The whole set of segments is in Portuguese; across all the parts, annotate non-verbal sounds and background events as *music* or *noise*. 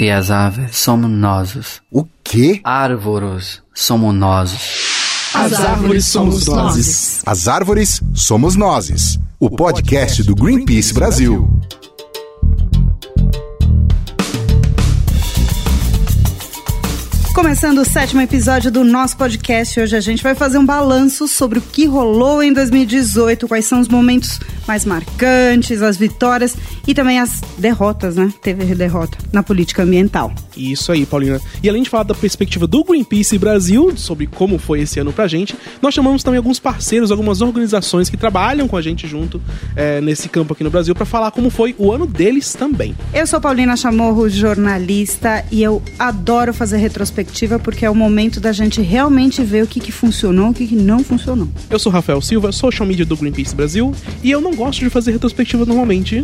E as aves somos nós. O quê? Árvores somos nós. As árvores somos nós. As árvores somos nós. O podcast do Greenpeace Brasil. Começando o sétimo episódio do nosso podcast, hoje a gente vai fazer um balanço sobre o que rolou em 2018, quais são os momentos mais marcantes, as vitórias e também as derrotas, né? Teve derrota na política ambiental. Isso aí, Paulina. E além de falar da perspectiva do Greenpeace Brasil, sobre como foi esse ano pra gente, nós chamamos também alguns parceiros, algumas organizações que trabalham com a gente junto é, nesse campo aqui no Brasil para falar como foi o ano deles também. Eu sou Paulina Chamorro, jornalista, e eu adoro fazer retrospectiva porque é o momento da gente realmente ver o que, que funcionou, o que, que não funcionou. Eu sou Rafael Silva, social media do Greenpeace Brasil, e eu não gosto de fazer retrospectiva normalmente.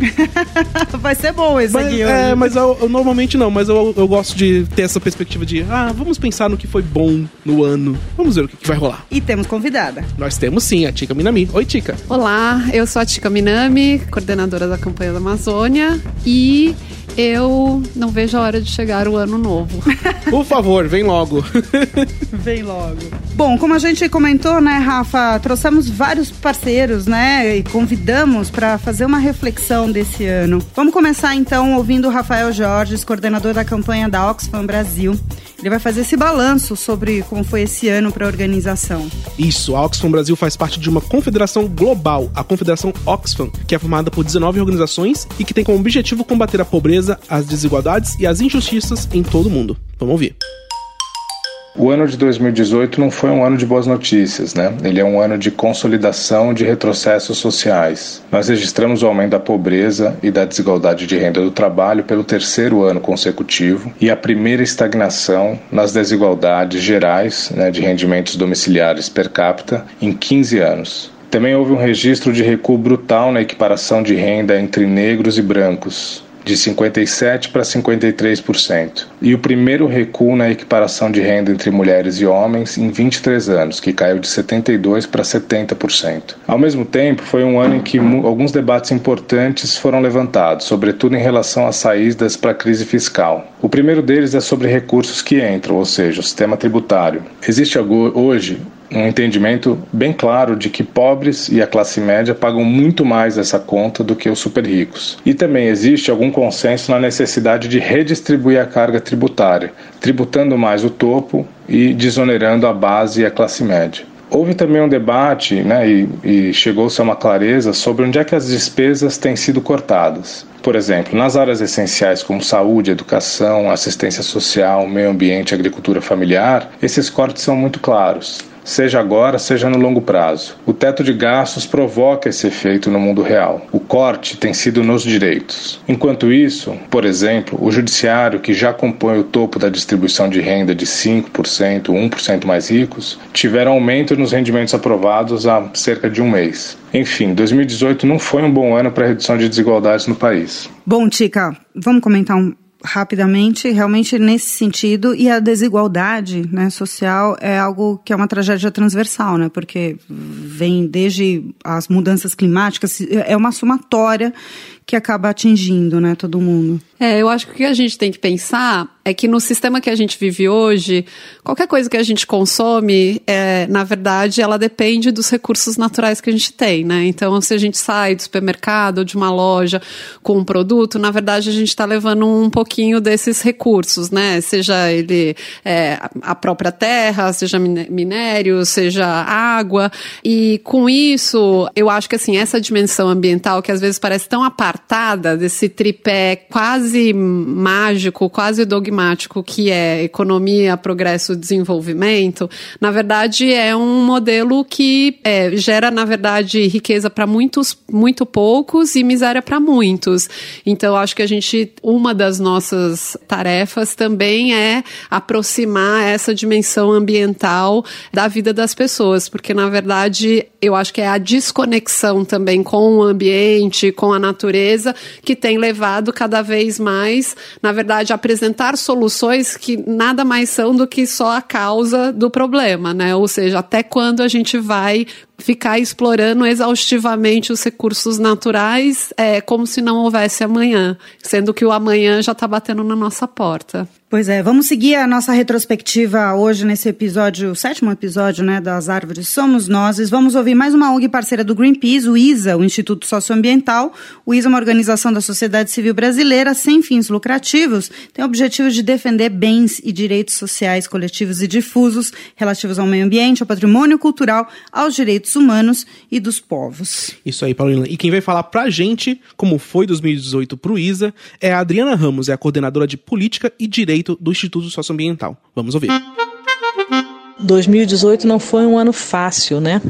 *laughs* Vai ser bom esse mas, aqui. É, mas eu, eu, normalmente não, mas eu, eu gosto de ter essa perspectiva de, ah, vamos pensar no que foi bom no ano, vamos ver o que, que vai rolar. E temos convidada. Nós temos sim, a Tica Minami. Oi, Tica. Olá, eu sou a Tica Minami, coordenadora da campanha da Amazônia, e eu não vejo a hora de chegar o ano novo. Por favor, vem logo. *laughs* vem logo. Bom, como a gente comentou, né, Rafa, trouxemos vários parceiros, né, e convidamos para fazer uma reflexão desse ano. Vamos começar então ouvindo o Rafael Jorges, coordenador da campanha da Oxfam Brasil. Ele vai fazer esse balanço sobre como foi esse ano para a organização. Isso, a Oxfam Brasil faz parte de uma confederação global, a Confederação Oxfam, que é formada por 19 organizações e que tem como objetivo combater a pobreza, as desigualdades e as injustiças em todo o mundo. Vamos ouvir. O ano de 2018 não foi um ano de boas notícias, né? Ele é um ano de consolidação de retrocessos sociais. Nós registramos o aumento da pobreza e da desigualdade de renda do trabalho pelo terceiro ano consecutivo e a primeira estagnação nas desigualdades gerais né, de rendimentos domiciliares per capita em 15 anos. Também houve um registro de recuo brutal na equiparação de renda entre negros e brancos, de 57% para 53%, e o primeiro recuo na equiparação de renda entre mulheres e homens em 23 anos, que caiu de 72% para 70%. Ao mesmo tempo, foi um ano em que alguns debates importantes foram levantados, sobretudo em relação às saídas para a crise fiscal. O primeiro deles é sobre recursos que entram, ou seja, o sistema tributário. Existe hoje um entendimento bem claro de que pobres e a classe média pagam muito mais essa conta do que os super ricos. E também existe algum consenso na necessidade de redistribuir a carga tributária, tributando mais o topo e desonerando a base e a classe média. Houve também um debate né, e, e chegou-se a uma clareza sobre onde é que as despesas têm sido cortadas. Por exemplo, nas áreas essenciais como saúde, educação, assistência social, meio ambiente agricultura familiar, esses cortes são muito claros seja agora, seja no longo prazo. O teto de gastos provoca esse efeito no mundo real. O corte tem sido nos direitos. Enquanto isso, por exemplo, o judiciário, que já compõe o topo da distribuição de renda de 5%, 1% mais ricos, tiveram aumento nos rendimentos aprovados há cerca de um mês. Enfim, 2018 não foi um bom ano para a redução de desigualdades no país. Bom, Tica, vamos comentar um, rapidamente, realmente nesse sentido, e a desigualdade né, social é algo que é uma tragédia transversal, né, porque vem desde as mudanças climáticas, é uma somatória que acaba atingindo né, todo mundo. É, eu acho que o que a gente tem que pensar é que no sistema que a gente vive hoje, qualquer coisa que a gente consome, é, na verdade, ela depende dos recursos naturais que a gente tem, né? Então, se a gente sai do supermercado ou de uma loja com um produto, na verdade, a gente está levando um pouquinho desses recursos, né? Seja ele é, a própria terra, seja minério, seja água. E com isso, eu acho que assim, essa dimensão ambiental que às vezes parece tão apartada desse tripé quase mágico, quase dogmático, que é economia, progresso, desenvolvimento, na verdade é um modelo que é, gera, na verdade, riqueza para muitos, muito poucos e miséria para muitos. Então, acho que a gente, uma das nossas tarefas também é aproximar essa dimensão ambiental da vida das pessoas, porque na verdade eu acho que é a desconexão também com o ambiente, com a natureza, que tem levado cada vez mais, na verdade, a apresentar soluções que nada mais são do que só a causa do problema, né? Ou seja, até quando a gente vai ficar explorando exaustivamente os recursos naturais é, como se não houvesse amanhã, sendo que o amanhã já está batendo na nossa porta. Pois é, vamos seguir a nossa retrospectiva hoje nesse episódio, o sétimo episódio, né, das Árvores Somos Nós. Vamos ouvir mais uma ONG parceira do Greenpeace, o ISA, o Instituto Socioambiental. O ISA é uma organização da sociedade civil brasileira sem fins lucrativos, tem o objetivo de defender bens e direitos sociais coletivos e difusos relativos ao meio ambiente, ao patrimônio cultural, aos direitos humanos e dos povos. Isso aí, Paulina. E quem vai falar pra gente como foi 2018 pro ISA é a Adriana Ramos, é a coordenadora de Política e Do Instituto Socioambiental. Vamos ouvir. 2018 não foi um ano fácil, né?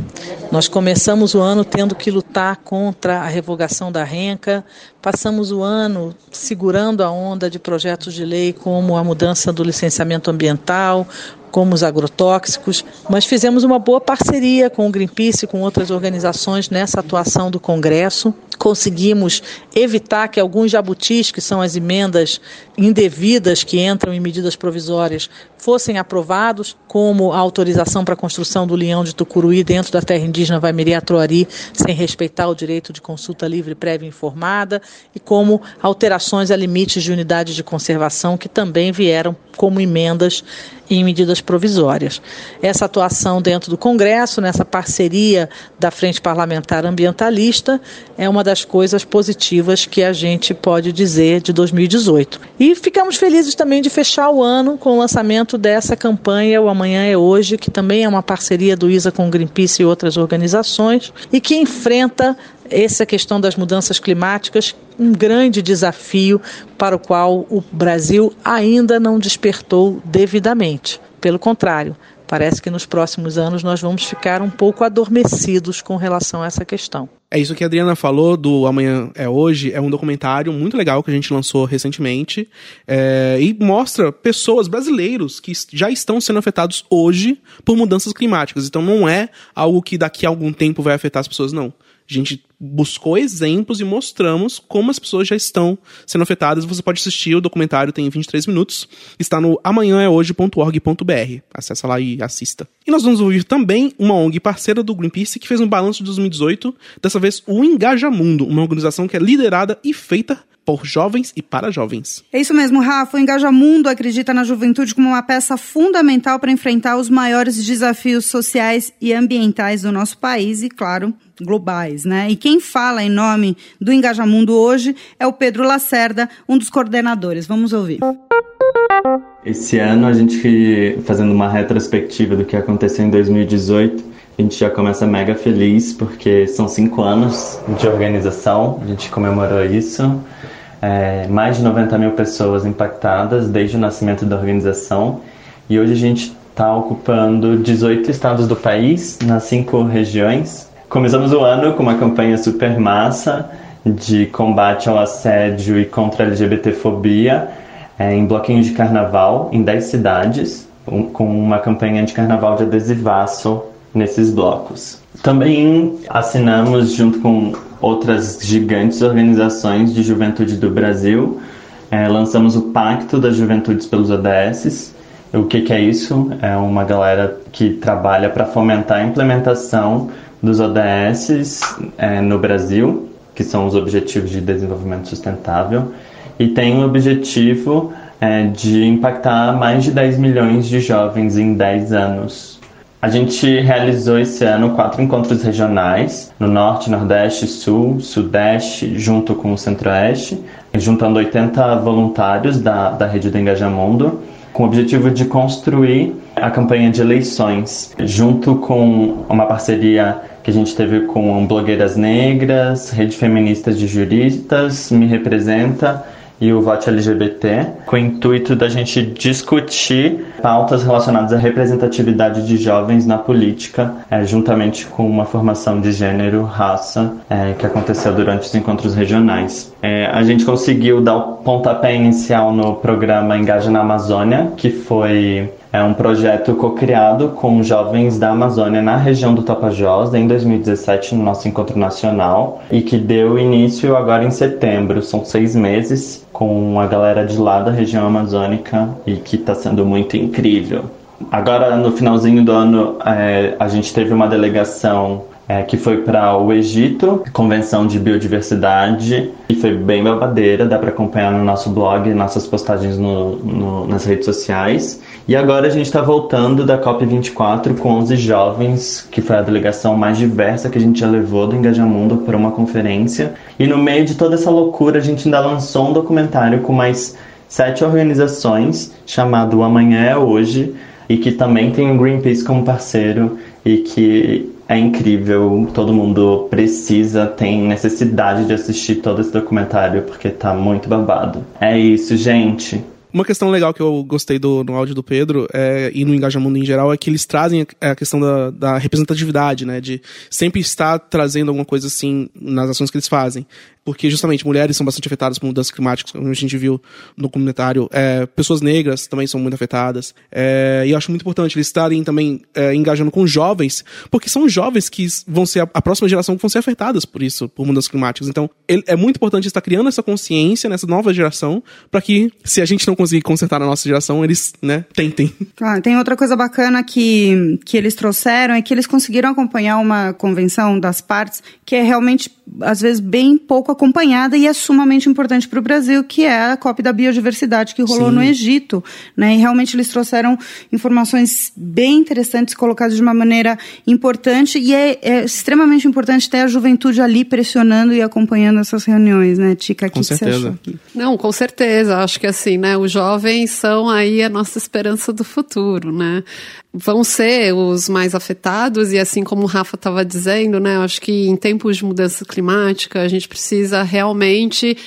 Nós começamos o ano tendo que lutar contra a revogação da renca, passamos o ano segurando a onda de projetos de lei como a mudança do licenciamento ambiental, como os agrotóxicos, mas fizemos uma boa parceria com o Greenpeace e com outras organizações nessa atuação do Congresso. Conseguimos evitar que alguns jabutis, que são as emendas indevidas que entram em medidas provisórias, fossem aprovados, como a autorização para a construção do leão de Tucuruí dentro da terra indígena Vaimiri-Atuari, sem respeitar o direito de consulta livre, prévia e informada, e como alterações a limites de unidades de conservação, que também vieram como emendas em medidas provisórias. Essa atuação dentro do Congresso, nessa parceria da Frente Parlamentar Ambientalista, é uma das coisas positivas que a gente pode dizer de 2018. E ficamos felizes também de fechar o ano com o lançamento dessa campanha O Amanhã é Hoje, que também é uma parceria do ISA com o Greenpeace e outras organizações, e que enfrenta essa questão das mudanças climáticas, um grande desafio para o qual o Brasil ainda não despertou devidamente. Pelo contrário, parece que nos próximos anos nós vamos ficar um pouco adormecidos com relação a essa questão. É isso que a Adriana falou do Amanhã é Hoje, é um documentário muito legal que a gente lançou recentemente é, e mostra pessoas brasileiros que já estão sendo afetados hoje por mudanças climáticas. Então não é algo que daqui a algum tempo vai afetar as pessoas, não. A gente buscou exemplos e mostramos como as pessoas já estão sendo afetadas. Você pode assistir, o documentário tem 23 minutos, está no amanhãehoje.org.br. Acesse lá e assista. E nós vamos ouvir também uma ONG parceira do Greenpeace que fez um balanço de 2018, dessa vez o Engajamundo, uma organização que é liderada e feita por jovens e para jovens. É isso mesmo, Rafa. O Engajamundo acredita na juventude como uma peça fundamental para enfrentar os maiores desafios sociais e ambientais do nosso país e, claro, globais, né? E quem fala em nome do Engajamundo hoje é o Pedro Lacerda, um dos coordenadores. Vamos ouvir. Esse ano a gente fazendo uma retrospectiva do que aconteceu em 2018, a gente já começa mega feliz porque são cinco anos de organização, a gente comemorou isso é, mais de 90 mil pessoas impactadas desde o nascimento da organização e hoje a gente está ocupando 18 estados do país, nas cinco regiões. Começamos o ano com uma campanha super massa de combate ao assédio e contra a LGBTfobia é, em bloquinhos de carnaval em 10 cidades, um, com uma campanha de carnaval de adesivaço nesses blocos. Também assinamos, junto com outras gigantes organizações de juventude do Brasil. É, lançamos o Pacto das Juventudes pelos ODS. O que, que é isso? É uma galera que trabalha para fomentar a implementação dos ODS é, no Brasil, que são os Objetivos de Desenvolvimento Sustentável, e tem o objetivo é, de impactar mais de 10 milhões de jovens em 10 anos. A gente realizou esse ano quatro encontros regionais no Norte, Nordeste, Sul, Sudeste, junto com o Centro-Oeste, juntando 80 voluntários da, da rede do Engajamundo, com o objetivo de construir a campanha de eleições, junto com uma parceria que a gente teve com blogueiras negras, rede feminista de juristas, Me Representa e o voto LGBT, com o intuito da gente discutir pautas relacionadas à representatividade de jovens na política, é, juntamente com uma formação de gênero, raça, é, que aconteceu durante os encontros regionais. É, a gente conseguiu dar o pontapé inicial no programa Engaja na Amazônia, que foi é um projeto co-criado com jovens da Amazônia na região do Tapajós em 2017 no nosso encontro nacional e que deu início agora em setembro. São seis meses com a galera de lá da região amazônica e que está sendo muito incrível. Agora, no finalzinho do ano, é, a gente teve uma delegação é, que foi para o Egito, Convenção de Biodiversidade, e foi bem babadeira, dá para acompanhar no nosso blog, nossas postagens no, no, nas redes sociais. E agora a gente está voltando da COP24 com 11 jovens, que foi a delegação mais diversa que a gente já levou do Engajamundo para uma conferência. E no meio de toda essa loucura, a gente ainda lançou um documentário com mais sete organizações, chamado Amanhã é Hoje, e que também tem o Greenpeace como parceiro e que é incrível, todo mundo precisa, tem necessidade de assistir todo esse documentário porque tá muito babado. É isso, gente. Uma questão legal que eu gostei do, no áudio do Pedro é, e no Engajamento em geral é que eles trazem a, a questão da, da, representatividade, né? De sempre estar trazendo alguma coisa assim nas ações que eles fazem porque justamente mulheres são bastante afetadas por mudanças climáticas, como a gente viu no comentário. É, pessoas negras também são muito afetadas. É, e eu acho muito importante eles estarem também é, engajando com jovens, porque são jovens que vão ser a, a, próxima geração que vão ser afetadas por isso, por mudanças climáticas. Então, ele, é muito importante estar criando essa consciência nessa nova geração, para que, se a gente não conseguir consertar a nossa geração, eles, né, tentem. Claro, tem outra coisa bacana que, que eles trouxeram, é que eles conseguiram acompanhar uma convenção das partes que é realmente, às vezes, bem pouco acompanhada e é sumamente importante para o Brasil, que é a COP da biodiversidade que rolou Sim. no Egito. Né? E realmente eles trouxeram informações bem interessantes, colocadas de uma maneira importante, e é, é extremamente importante ter a juventude ali pressionando e acompanhando essas reuniões, né, Tica? Com certeza. Não, com certeza. Acho que assim, né, os jovens são aí a nossa esperança do futuro, né? Vão ser os mais afetados, e assim como o Rafa estava dizendo, né, acho que em tempos de mudança climática, a gente precisa precisa realmente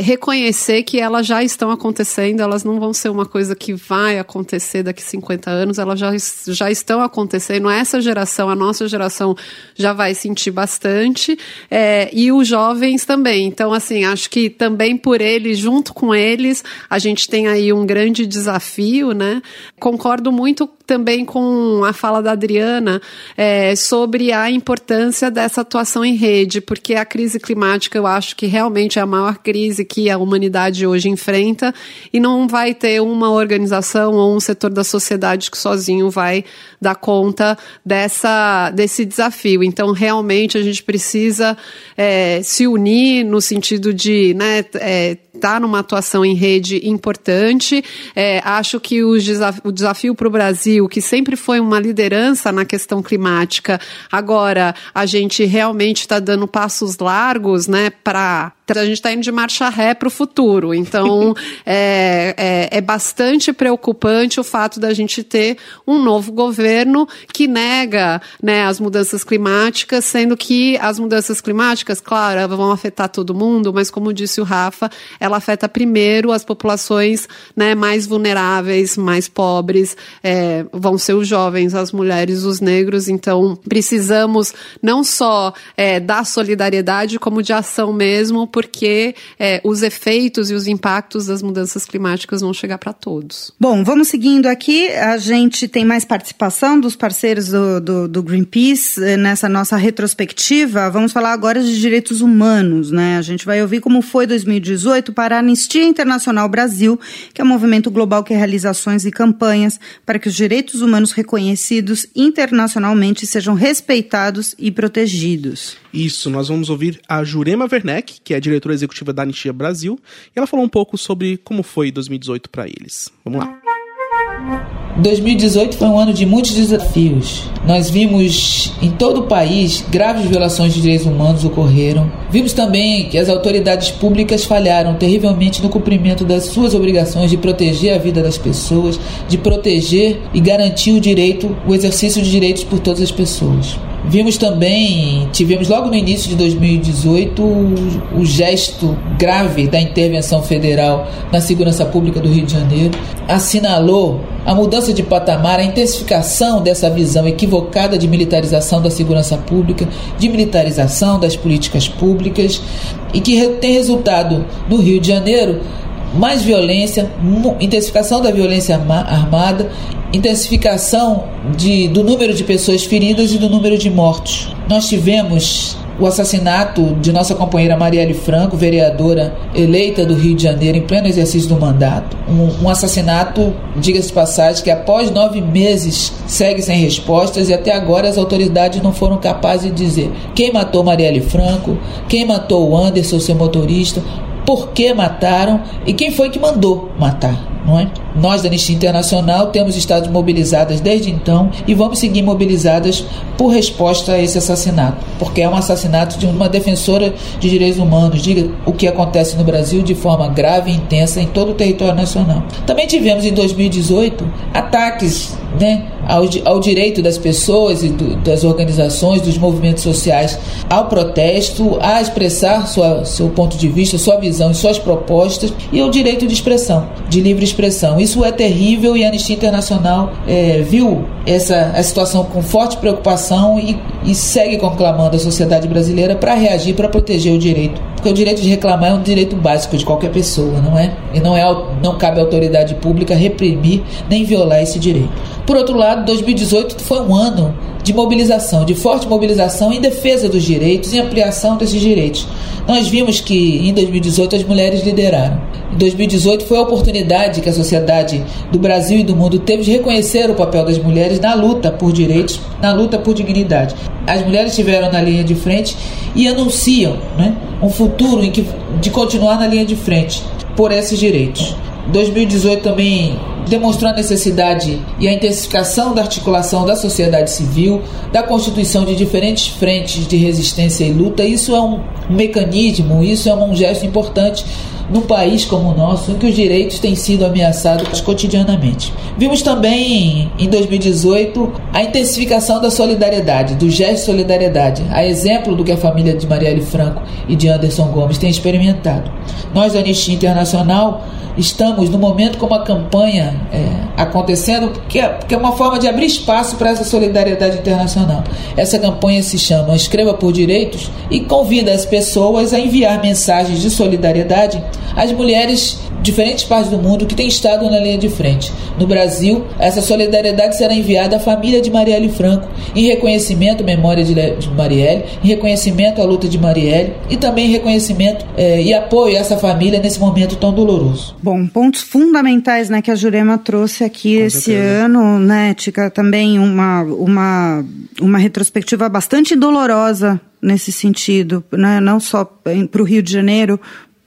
reconhecer que elas já estão acontecendo, elas não vão ser uma coisa que vai acontecer daqui 50 anos, elas já, já estão acontecendo. Essa geração, a nossa geração, já vai sentir bastante, é, e os jovens também. Então, assim, acho que também por eles, junto com eles, a gente tem aí um grande desafio, né? Concordo muito também com a fala da Adriana é, sobre a importância dessa atuação em rede, porque a crise climática eu acho que realmente é a maior crise que a humanidade hoje enfrenta e não vai ter uma organização ou um setor da sociedade que sozinho vai dar conta dessa, desse desafio. Então, realmente, a gente precisa é, se unir no sentido de né, é, estar numa atuação em rede importante. É, acho que o, desaf o desafio para o Brasil, que sempre foi uma liderança na questão climática, agora a gente realmente está dando passos largos né, para a gente está indo de marcha ré para o futuro. Então, *laughs* é, é, é, bastante preocupante o fato da gente ter um novo governo que nega né, as mudanças climáticas, sendo que as mudanças climáticas, claro, vão afetar todo mundo, mas como disse o Rafa, ela afeta primeiro as populações né, mais vulneráveis, mais pobres, é, vão ser os jovens, as mulheres, os negros. Então, precisamos não só é, da solidariedade, como de ação mesmo porque é, os efeitos e os impactos das mudanças climáticas vão chegar para todos. Bom, vamos seguindo aqui. A gente tem mais participação dos parceiros do, do, do Greenpeace eh, nessa nossa retrospectiva. Vamos falar agora de direitos humanos, né? A gente vai ouvir como foi 2018 para a Anistia Internacional Brasil, que é um movimento global que realiza ações e campanhas para que os direitos humanos reconhecidos internacionalmente sejam respeitados e protegidos. Isso, nós vamos ouvir a Jurema Werneck, que é diretora executiva da Anistia Brasil, e ela falou um pouco sobre como foi 2018 para eles. Vamos lá. 2018 foi um ano de muitos desafios. Nós vimos em todo o país graves violações de direitos humanos ocorreram. Vimos também que as autoridades públicas falharam terrivelmente no cumprimento das suas obrigações de proteger a vida das pessoas, de proteger e garantir o direito, o exercício de direitos por todas as pessoas. Vimos também, tivemos logo no início de 2018 o, o, gesto grave da intervenção federal na segurança pública do Rio de Janeiro. Assinalou a mudança de patamar, a intensificação dessa visão equivocada de militarização da segurança pública, de militarização das políticas públicas e que tem resultado no Rio de Janeiro mais violência, intensificação da violência armada, intensificação de, do número de pessoas feridas e do número de mortos. Nós tivemos o assassinato de nossa companheira Marielle Franco, vereadora eleita do Rio de Janeiro em pleno exercício do mandato. Um, um assassinato, diga-se de passagem, que após nove meses segue sem respostas e até agora as autoridades não foram capazes de dizer quem matou Marielle Franco, quem matou o Anderson, seu motorista, por que mataram e quem foi que mandou matar é? Nós da Anistia Internacional temos estado mobilizadas desde então e vamos seguir mobilizadas por resposta a esse assassinato, porque é um assassinato de uma defensora de direitos humanos, diga o que acontece no Brasil de forma grave e intensa em todo o território nacional. Também tivemos em 2018 ataques né, ao, ao direito das pessoas e do, das organizações, dos movimentos sociais ao protesto, a expressar sua, seu ponto de vista, sua visão e suas propostas e ao direito de expressão, de livre expressão. Isso é terrível e a Anistia Internacional é, viu essa a situação com forte preocupação e, e segue conclamando a sociedade brasileira para reagir, para proteger o direito. Porque o direito de reclamar é um direito básico de qualquer pessoa, não é? E não, é, não cabe à autoridade pública reprimir nem violar esse direito. Por outro lado, 2018 foi um ano de mobilização, de forte mobilização em defesa dos direitos e ampliação desses direitos. Nós vimos que em 2018 as mulheres lideraram. Em 2018 foi a oportunidade que a sociedade do Brasil e do mundo teve de reconhecer o papel das mulheres na luta por direitos, na luta por dignidade. As mulheres estiveram na linha de frente e anunciam né, um futuro em que, de continuar na linha de frente por esses direitos. 2018 também demonstrou a necessidade e a intensificação da articulação da sociedade civil, da constituição de diferentes frentes de resistência e luta. Isso é um mecanismo, isso é um gesto importante num país como o nosso, em que os direitos têm sido ameaçados cotidianamente. Vimos também em 2018 a intensificação da solidariedade, do gesto de solidariedade, a exemplo do que a família de Marielle Franco e de Anderson Gomes tem experimentado. Nós da Anistia Internacional estamos no momento com uma campanha é, acontecendo, que é, que é uma forma de abrir espaço para essa solidariedade internacional. Essa campanha se chama Escreva por Direitos e convida as pessoas a enviar mensagens de solidariedade às mulheres diferentes partes do mundo que têm estado na linha de frente. No Brasil, essa solidariedade será enviada à família de Marielle Franco, em reconhecimento à memória de Marielle, em reconhecimento à luta de Marielle e também em reconhecimento eh, e apoio a essa família nesse momento tão doloroso. Bom, pontos fundamentais né, que a Jurema trouxe aqui Com esse certeza. ano, né, Tica, também uma, uma, uma retrospectiva bastante dolorosa nesse sentido, né, não só para o Rio de Janeiro,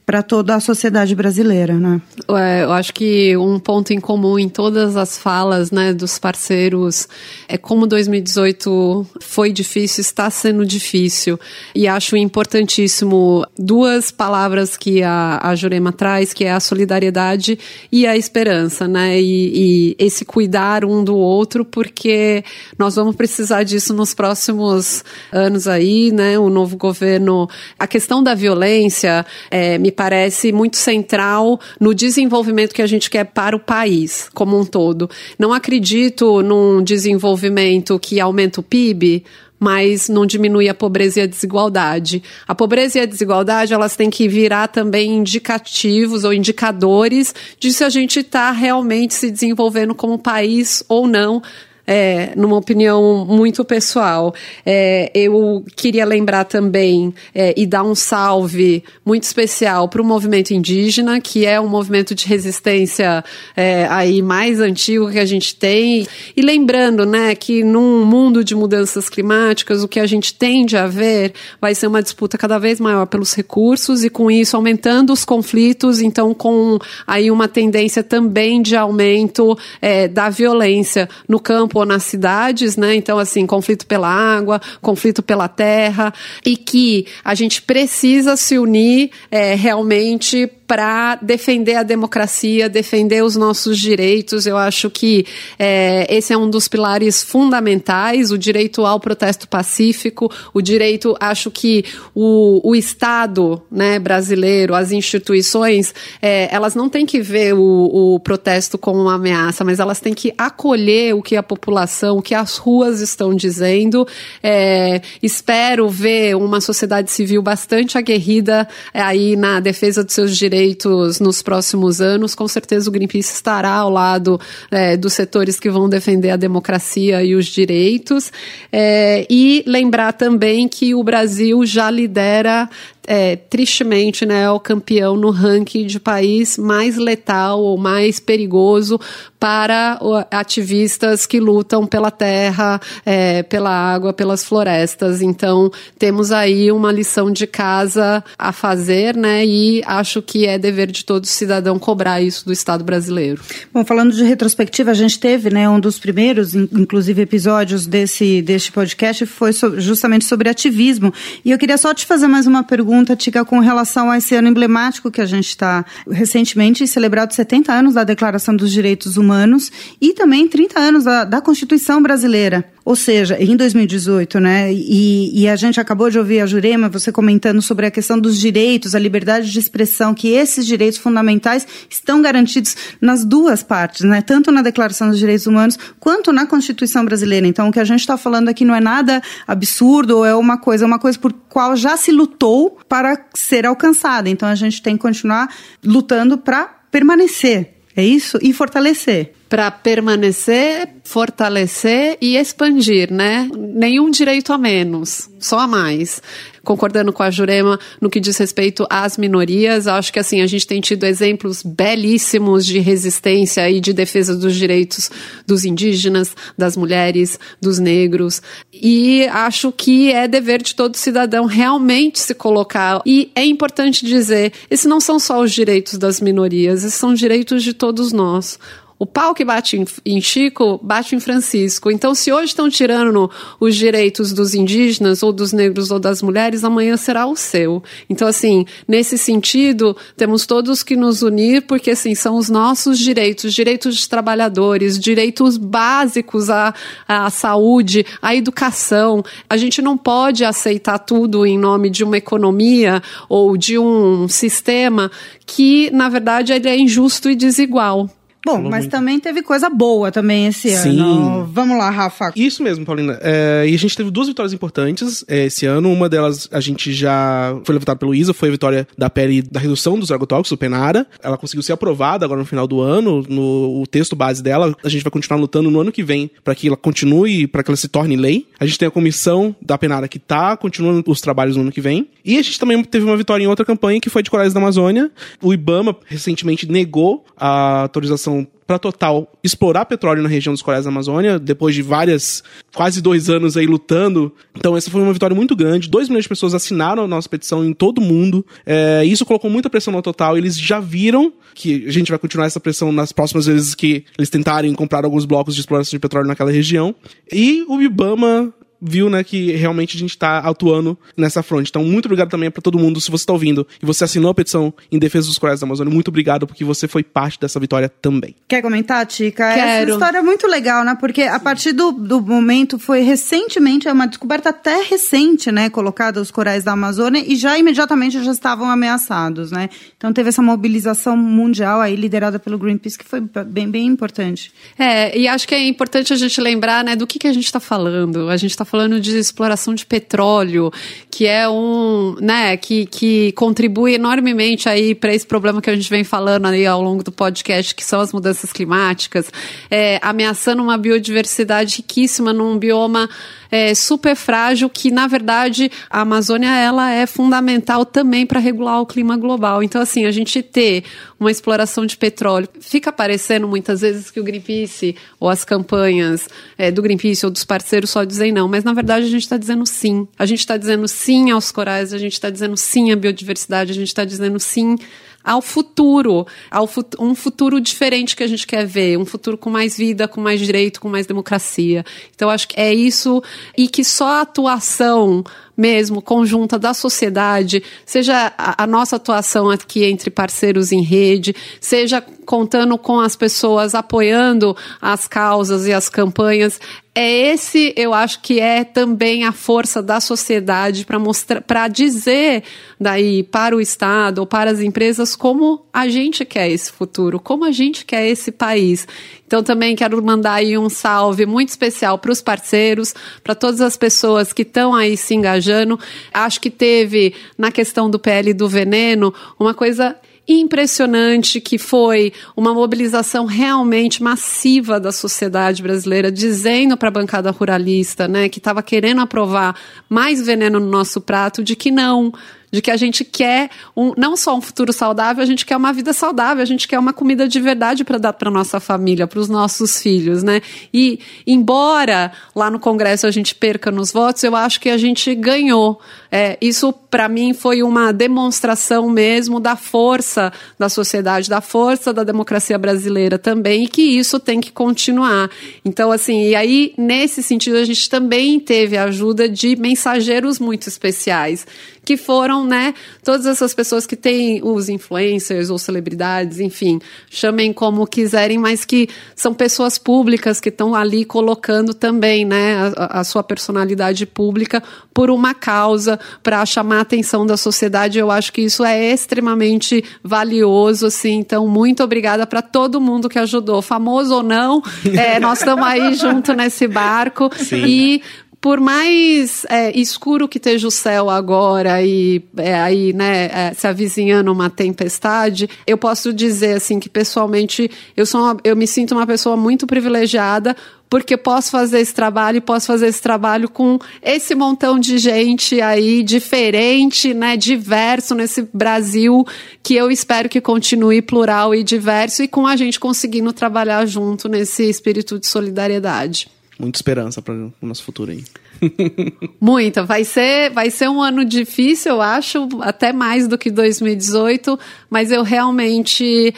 para toda a sociedade brasileira, né? É, eu acho que um ponto em comum em todas as falas, né, dos parceiros é como 2018 foi difícil, está sendo difícil e acho importantíssimo duas palavras que a, a Jurema traz, que é a solidariedade e a esperança, né? E, e esse cuidar um do outro, porque nós vamos precisar disso nos próximos anos aí, né? O novo governo, a questão da violência é, me parece muito central no desenvolvimento que a gente quer para o país como um todo. Não acredito num desenvolvimento que aumenta o PIB, mas não diminui a pobreza e a desigualdade. A pobreza e a desigualdade, elas têm que virar também indicativos ou indicadores de se a gente está realmente se desenvolvendo como país ou não é, numa opinião muito pessoal. É, eu queria lembrar também é, e dar um salve muito especial para o movimento indígena, que é um movimento de resistência é, aí mais antigo que a gente tem. E lembrando, né, que num mundo de mudanças climáticas, o que a gente tende a ver vai ser uma disputa cada vez maior pelos recursos e com isso aumentando os conflitos, então com aí uma tendência também de aumento é, da violência no campo nas cidades, né? Então, assim, conflito pela água, conflito pela terra, e que a gente precisa se unir é, realmente para defender a democracia, defender os nossos direitos. Eu acho que é, esse é um dos pilares fundamentais, o direito ao protesto pacífico, o direito, acho que o, o Estado né, brasileiro, as instituições, é, elas não têm que ver o, o protesto como uma ameaça, mas elas têm que acolher o que a população, o que as ruas estão dizendo. É, espero ver uma sociedade civil bastante aguerrida é, aí na defesa dos seus direitos direitos nos próximos anos, com certeza o Greenpeace estará ao lado é, dos setores que vão defender a democracia e os direitos. É, e lembrar também que o Brasil já lidera é, tristemente, né, é o campeão no ranking de país mais letal ou mais perigoso para ativistas que lutam pela terra, é, pela água, pelas florestas. Então, temos aí uma lição de casa a fazer, né? E acho que é dever de todo cidadão cobrar isso do Estado brasileiro. Bom, falando de retrospectiva, a gente teve, né, um dos primeiros, inclusive, episódios desse, deste podcast foi justamente sobre ativismo. E eu queria só te fazer mais uma pergunta, Tica, com relação a esse ano emblemático que a gente está recentemente celebrado 70 anos da Declaração dos Direitos Humanos humanos e também 30 anos da, da Constituição brasileira. Ou seja, em 2018, né? E, e, a gente acabou de ouvir a Jurema, você comentando sobre a questão dos direitos, a liberdade de expressão, que esses direitos fundamentais estão garantidos nas duas partes, né? Tanto na Declaração dos Direitos Humanos quanto na Constituição brasileira. Então, o que a gente está falando aqui não é nada absurdo ou é uma coisa, é uma coisa por qual já se lutou para ser alcançada. Então, a gente tem que continuar lutando para permanecer é isso? E fortalecer. Para permanecer, fortalecer e expandir, né? Nenhum direito a menos, só a mais concordando com a Jurema no que diz respeito às minorias. Acho que assim a gente tem tido exemplos belíssimos de resistência e de defesa dos direitos dos indígenas, das mulheres, dos negros. E acho que é dever de todo cidadão realmente se colocar. E é importante dizer, esses não são só os direitos das minorias, esses são direitos de todos nós. O pau que bate em, em Chico, bate em Francisco. Então, se hoje estão tirando os direitos dos indígenas, ou dos negros, ou das mulheres, amanhã será o seu. Então, assim, nesse sentido, temos todos que nos unir, porque, assim, são os nossos direitos, direitos de trabalhadores, direitos básicos à, à saúde, à educação. A gente não pode aceitar tudo em nome de uma economia ou de um sistema que, na verdade, ele é injusto e desigual. Bom, Falou mas muito. também teve coisa boa também esse Sim. ano. Vamos lá, Rafa. Isso mesmo, Paulina. É, e a gente teve duas vitórias importantes é, esse ano. Uma delas a gente já foi levantada pelo ISA, foi a vitória da pele da redução dos agrotóxicos, o Penara. Ela conseguiu ser aprovada agora no final do ano, no o texto base dela. A gente vai continuar lutando no ano que vem para que ela continue, para que ela se torne lei. A gente tem a comissão da Penara que tá continuando os trabalhos no ano que vem. E a gente também teve uma vitória em outra campanha que foi de Corais da Amazônia. O IBAMA recentemente negou a autorização para Total explorar petróleo na região dos Corais da Amazônia, depois de várias, quase dois anos aí lutando. Então, essa foi uma vitória muito grande. Dois milhões de pessoas assinaram a nossa petição em todo o mundo. É, isso colocou muita pressão no Total. Eles já viram que a gente vai continuar essa pressão nas próximas vezes que eles tentarem comprar alguns blocos de exploração de petróleo naquela região. E o Ibama viu, né, que realmente a gente está atuando nessa fronte. Então, muito obrigado também para todo mundo. Se você está ouvindo e você assinou a petição em defesa dos corais da Amazônia, muito obrigado porque você foi parte dessa vitória também. Quer comentar, Tica? Quero. Essa história é muito legal, né? Porque a partir do, do momento foi recentemente, é uma descoberta até recente, né, colocada os corais da Amazônia e já imediatamente já estavam ameaçados, né? Então teve essa mobilização mundial aí liderada pelo Greenpeace que foi bem bem importante. É, e acho que é importante a gente lembrar, né, do que que a gente está falando. A gente está falando de exploração de petróleo, que é um, né, que, que contribui enormemente aí para esse problema que a gente vem falando aí ao longo do podcast, que são as mudanças climáticas, é, ameaçando uma biodiversidade riquíssima num bioma é, super frágil que, na verdade, a Amazônia ela é fundamental também para regular o clima global. Então, assim, a gente ter uma exploração de petróleo, fica parecendo muitas vezes que o Greenpeace ou as campanhas é, do Greenpeace ou dos parceiros só dizem não, mas na verdade a gente está dizendo sim. A gente está dizendo sim aos corais, a gente está dizendo sim à biodiversidade, a gente está dizendo sim ao futuro, ao fut um futuro diferente que a gente quer ver, um futuro com mais vida, com mais direito, com mais democracia. Então acho que é isso e que só a atuação mesmo conjunta da sociedade, seja a, a, nossa atuação aqui entre parceiros em rede, seja contando com as pessoas apoiando as causas e as campanhas, é esse, eu acho que é também a força da sociedade para mostrar, para dizer daí para o Estado ou para as empresas como a gente quer esse futuro, como a gente quer esse país. Então também quero mandar aí um salve muito especial para os parceiros, para todas as pessoas que estão aí se engajando. Acho que teve na questão do PL do veneno uma coisa impressionante que foi uma mobilização realmente massiva da sociedade brasileira, dizendo para a bancada ruralista, né, que estava querendo aprovar mais veneno no nosso prato, de que não, de que a gente quer um, não só um futuro saudável, a gente quer uma vida saudável, a gente quer uma comida de verdade para dar para nossa família, para os nossos filhos, né? E embora lá no Congresso a gente perca nos votos, eu acho que a gente ganhou. É, isso para mim foi uma demonstração mesmo da força da sociedade, da força da democracia brasileira também, e que isso tem que continuar. Então, assim, e aí nesse sentido a gente também teve a ajuda de mensageiros muito especiais que foram, né, todas essas pessoas que têm os influencers ou celebridades, enfim, chamem como quiserem, mas que são pessoas públicas que estão ali colocando também, né, a, a sua personalidade pública por uma causa, para chamar a atenção da sociedade. Eu acho que isso é extremamente valioso, assim. Então, muito obrigada para todo mundo que ajudou, famoso ou não. É, nós estamos aí junto nesse barco. Sim. E por mais é, escuro que esteja o céu agora e é, aí, né, é, se avizinhando uma tempestade, eu posso dizer assim que pessoalmente eu sou uma, eu me sinto uma pessoa muito privilegiada porque posso fazer esse trabalho e posso fazer esse trabalho com esse montão de gente aí diferente, né, diverso nesse Brasil que eu espero que continue plural e diverso e com a gente conseguindo trabalhar junto nesse espírito de solidariedade muita esperança para o nosso futuro aí. *laughs* Muita. Vai ser, vai ser um ano difícil, eu acho, até mais do que 2018, mas eu realmente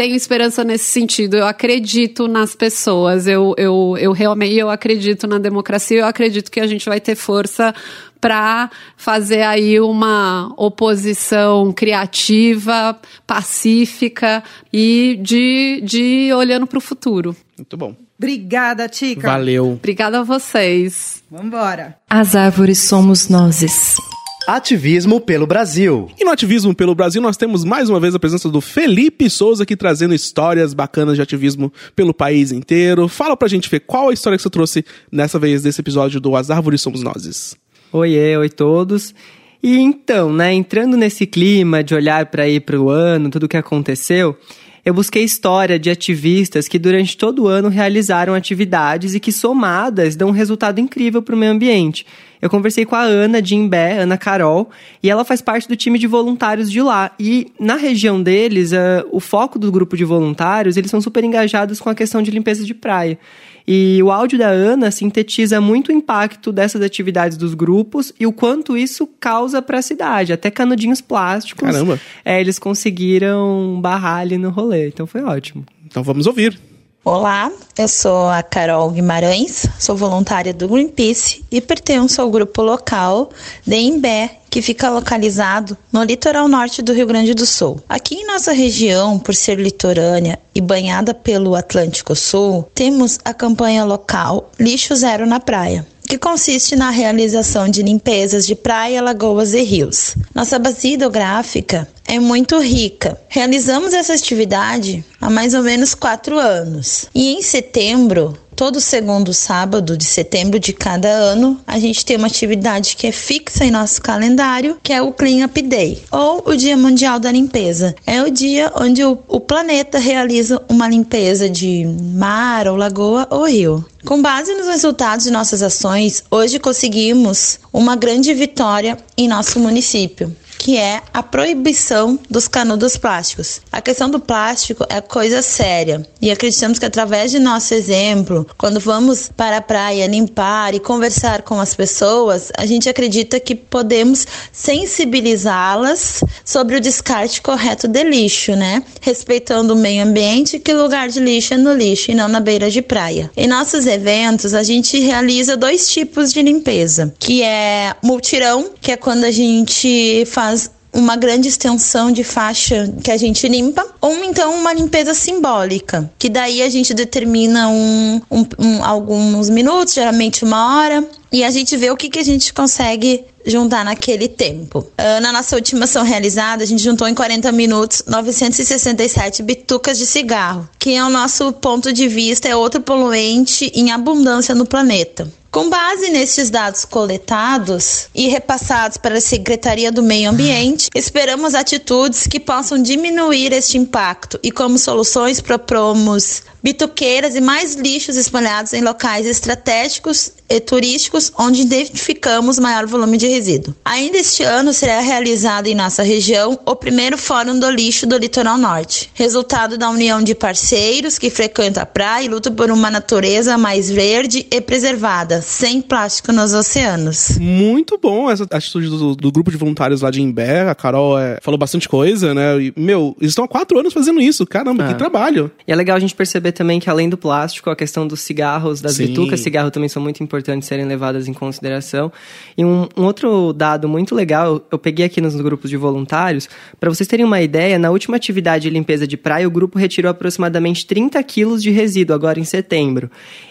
tenho esperança nesse sentido. Eu acredito nas pessoas. Eu, eu, eu realmente eu acredito na democracia. Eu acredito que a gente vai ter força para fazer aí uma oposição criativa, pacífica e de, de olhando para o futuro. Muito bom. Obrigada, Tica. Valeu. Obrigada a vocês. Vambora. As árvores somos nozes. Ativismo pelo Brasil. E no Ativismo pelo Brasil nós temos mais uma vez a presença do Felipe Souza aqui trazendo histórias bacanas de ativismo pelo país inteiro. Fala pra gente ver qual a história que você trouxe nessa vez desse episódio do As Árvores Somos Nozes. Oiê, oi todos. E então, né, entrando nesse clima de olhar para ir para o ano, tudo o que aconteceu, eu busquei história de ativistas que durante todo o ano realizaram atividades e que somadas dão um resultado incrível para o meio ambiente. Eu conversei com a Ana de Imbé, Ana Carol, e ela faz parte do time de voluntários de lá. E na região deles, uh, o foco do grupo de voluntários, eles são super engajados com a questão de limpeza de praia. E o áudio da Ana sintetiza muito o impacto dessas atividades dos grupos e o quanto isso causa para a cidade. Até canudinhos plásticos. Caramba. É, eles conseguiram barrar ali no rolê. Então foi ótimo. Então vamos ouvir. Olá, eu sou a Carol Guimarães, sou voluntária do Greenpeace e pertenço ao grupo local de Imbé, que fica localizado no litoral norte do Rio Grande do Sul. Aqui em nossa região, por ser litorânea e banhada pelo Atlântico Sul, temos a campanha local Lixo Zero na Praia que consiste na realização de limpezas de praia, lagoas e rios. Nossa base hidrográfica é muito rica. Realizamos essa atividade há mais ou menos quatro anos. E em setembro, todo segundo sábado de setembro de cada ano, a gente tem uma atividade que é fixa em nosso calendário, que é o Clean Up Day, ou o Dia Mundial da Limpeza. É o dia onde o, o planeta realiza uma limpeza de mar, ou lagoa ou rio. Com base nos resultados de nossas ações, hoje conseguimos uma grande vitória em nosso município que é a proibição dos canudos plásticos. A questão do plástico é coisa séria e acreditamos que através de nosso exemplo, quando vamos para a praia limpar e conversar com as pessoas, a gente acredita que podemos sensibilizá-las sobre o descarte correto de lixo, né? Respeitando o meio ambiente, que lugar de lixo é no lixo e não na beira de praia. Em nossos eventos, a gente realiza dois tipos de limpeza, que é multirão, que é quando a gente faz faz uma grande extensão de faixa que a gente limpa, ou então uma limpeza simbólica, que daí a gente determina um, um, um, alguns minutos, geralmente uma hora, e a gente vê o que, que a gente consegue juntar naquele tempo. Uh, na nossa última ação realizada, a gente juntou em 40 minutos 967 bitucas de cigarro, que é o nosso ponto de vista, é outro poluente em abundância no planeta. Com base nestes dados coletados e repassados para a Secretaria do Meio Ambiente, esperamos atitudes que possam diminuir este impacto e, como soluções, propomos bituqueiras e mais lixos espalhados em locais estratégicos e turísticos onde identificamos maior volume de resíduo. Ainda este ano será realizado em nossa região o primeiro Fórum do Lixo do Litoral Norte, resultado da união de parceiros que frequentam a praia e lutam por uma natureza mais verde e preservada, sem plástico nos oceanos. Muito bom essa atitude do, do grupo de voluntários lá de Imbé. A Carol é, falou bastante coisa, né? E, meu, eles estão há quatro anos fazendo isso. Caramba, que Ah. trabalho. E é legal a gente perceber também que além do plástico, a questão dos cigarros, das Sim. bitucas, cigarro também são muito importantes serem levadas em consideração. E um, um outro dado muito legal, eu peguei aqui nos grupos de voluntários, para vocês terem uma ideia, na última atividade de limpeza de praia, o grupo retirou aproximadamente 30 quilos de resíduo agora em setembro.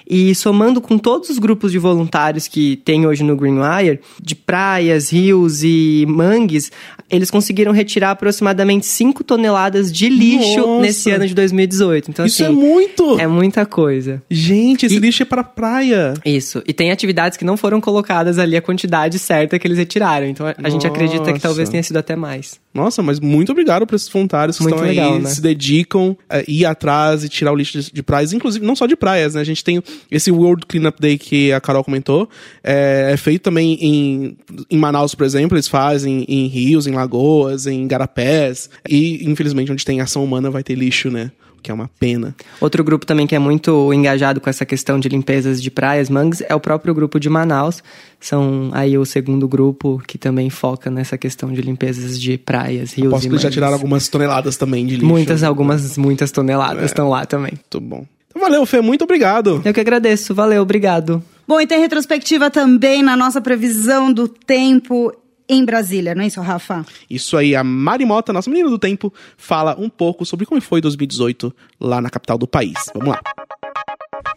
E somando com todos os grupos de voluntários que tem hoje no Greenwire, de praias, rios e mangues, eles conseguiram retirar aproximadamente 5 toneladas de lixo Nossa! nesse ano de 2018. Então, Isso assim, é muito! É muita coisa. Gente, esse lixo é pra praia. Isso. E tem atividades que não foram colocadas ali a quantidade certa que eles retiraram. Então a a gente acredita que talvez Nossa. tenha sido até mais. Nossa, mas muito obrigado para esses voluntários que Muito estão legal, aí, né? se dedicam a ir atrás e tirar o lixo de, de praias, inclusive não só de praias, né? A gente tem esse World Cleanup Day que a Carol comentou, é, é feito também em, em Manaus, por exemplo, eles fazem em rios, em lagoas, em garapés, e infelizmente onde tem ação humana vai ter lixo, né? Que é uma pena. Outro grupo também que é muito engajado com essa questão de limpezas de praias, mangues, é o próprio grupo de Manaus. São aí o segundo grupo que também foca nessa questão de limpezas de praias, rios Posso e que eles já mangues. tiraram algumas toneladas também de lixo. Muitas, algumas, muitas toneladas É. estão lá também. Muito bom. Então valeu, Fê, muito obrigado. Eu que agradeço, valeu, obrigado. Bom, e tem retrospectiva também na nossa previsão do tempo em Brasília, não é isso, Rafa? Isso aí, a Mari Mota, nossa menina do tempo, fala um pouco sobre como foi 2018 lá na capital do país. Vamos lá.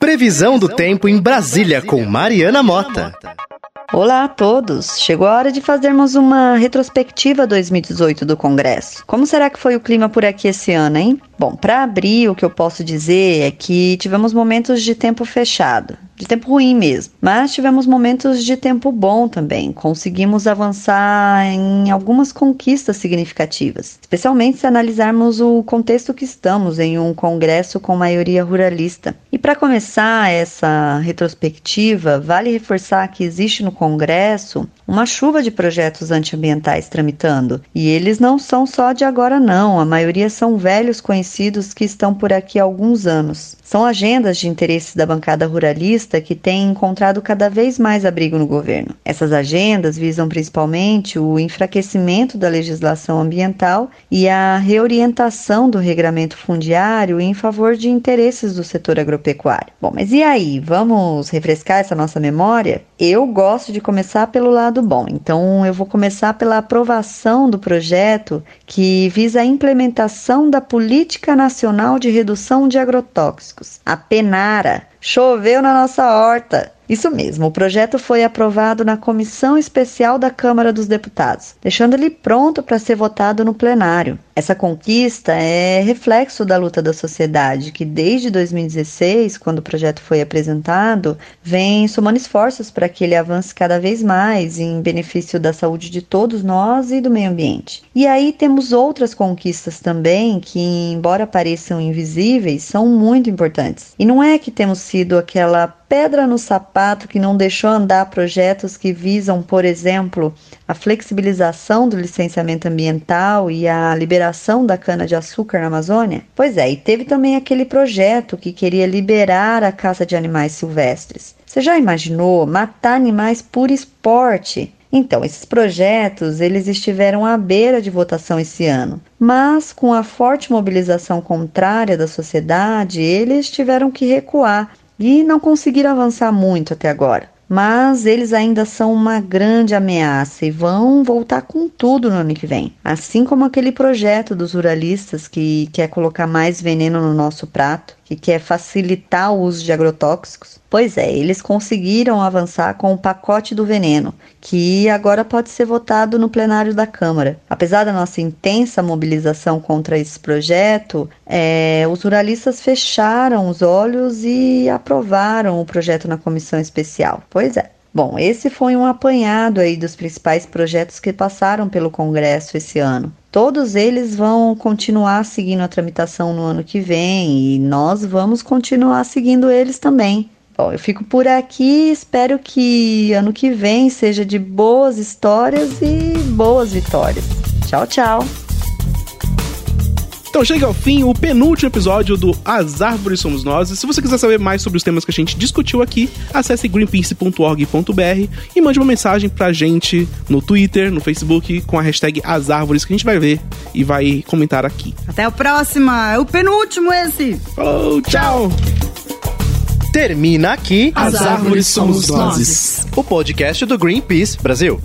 Previsão do tempo em Brasília com Mariana Mota. Olá a todos! Chegou a hora de fazermos uma retrospectiva 2018 do Congresso. Como será que foi o clima por aqui esse ano, hein? Bom, para abrir, o que eu posso dizer é que tivemos momentos de tempo fechado, de tempo ruim mesmo, mas tivemos momentos de tempo bom também. Conseguimos avançar em algumas conquistas significativas, especialmente se analisarmos o contexto que estamos em um Congresso com maioria ruralista. E para começar essa retrospectiva, vale reforçar que existe no Congresso uma chuva de projetos antiambientais tramitando. E eles não são só de agora, não. A maioria são velhos conhecidos que estão por aqui há alguns anos. São agendas de interesse da bancada ruralista que têm encontrado cada vez mais abrigo no governo. Essas agendas visam principalmente o enfraquecimento da legislação ambiental e a reorientação do regramento fundiário em favor de interesses do setor agropecuário. Bom, mas e aí? Vamos refrescar essa nossa memória? Eu gosto de começar pelo lado bom, então eu vou começar pela aprovação do projeto que visa a implementação da Política Nacional de Redução de Agrotóxicos, a PENARA. Choveu na nossa horta. Isso mesmo, o projeto foi aprovado na Comissão Especial da Câmara dos Deputados, deixando ele pronto para ser votado no plenário. Essa conquista é reflexo da luta da sociedade, que desde 2016, quando o projeto foi apresentado, vem somando esforços para que ele avance cada vez mais em benefício da saúde de todos nós e do meio ambiente. E aí temos outras conquistas também que, embora pareçam invisíveis, são muito importantes. E não é que temos sido aquela pedra no sapato que não deixou andar projetos que visam, por exemplo, a flexibilização do licenciamento ambiental e a liberação da cana-de-açúcar na Amazônia? Pois é, e teve também aquele projeto que queria liberar a caça de animais silvestres. Você já imaginou matar animais por esporte? Então, esses projetos, eles estiveram à beira de votação esse ano, mas com a forte mobilização contrária da sociedade, eles tiveram que recuar e não conseguiram avançar muito até agora. Mas eles ainda são uma grande ameaça e vão voltar com tudo no ano que vem. Assim como aquele projeto dos ruralistas que quer colocar mais veneno no nosso prato, que quer facilitar o uso de agrotóxicos. Pois é, eles conseguiram avançar com o pacote do veneno, que agora pode ser votado no plenário da Câmara. Apesar da nossa intensa mobilização contra esse projeto, é, os ruralistas fecharam os olhos e aprovaram o projeto na comissão especial. Pois é. Bom, esse foi um apanhado aí dos principais projetos que passaram pelo Congresso esse ano. Todos eles vão continuar seguindo a tramitação no ano que vem e nós vamos continuar seguindo eles também. Bom, eu fico por aqui, espero que ano que vem seja de boas histórias e boas vitórias. Tchau, tchau. Então chega ao fim o penúltimo episódio do As Árvores Somos Nós. Se você quiser saber mais sobre os temas que a gente discutiu aqui, acesse greenpeace.org.br e mande uma mensagem pra gente no Twitter, no Facebook, com a hashtag As Árvores, que a gente vai ver e vai comentar aqui. Até o próximo, é o penúltimo esse. Falou, tchau! Termina aqui As Árvores Somos Nós. o podcast do Greenpeace Brasil.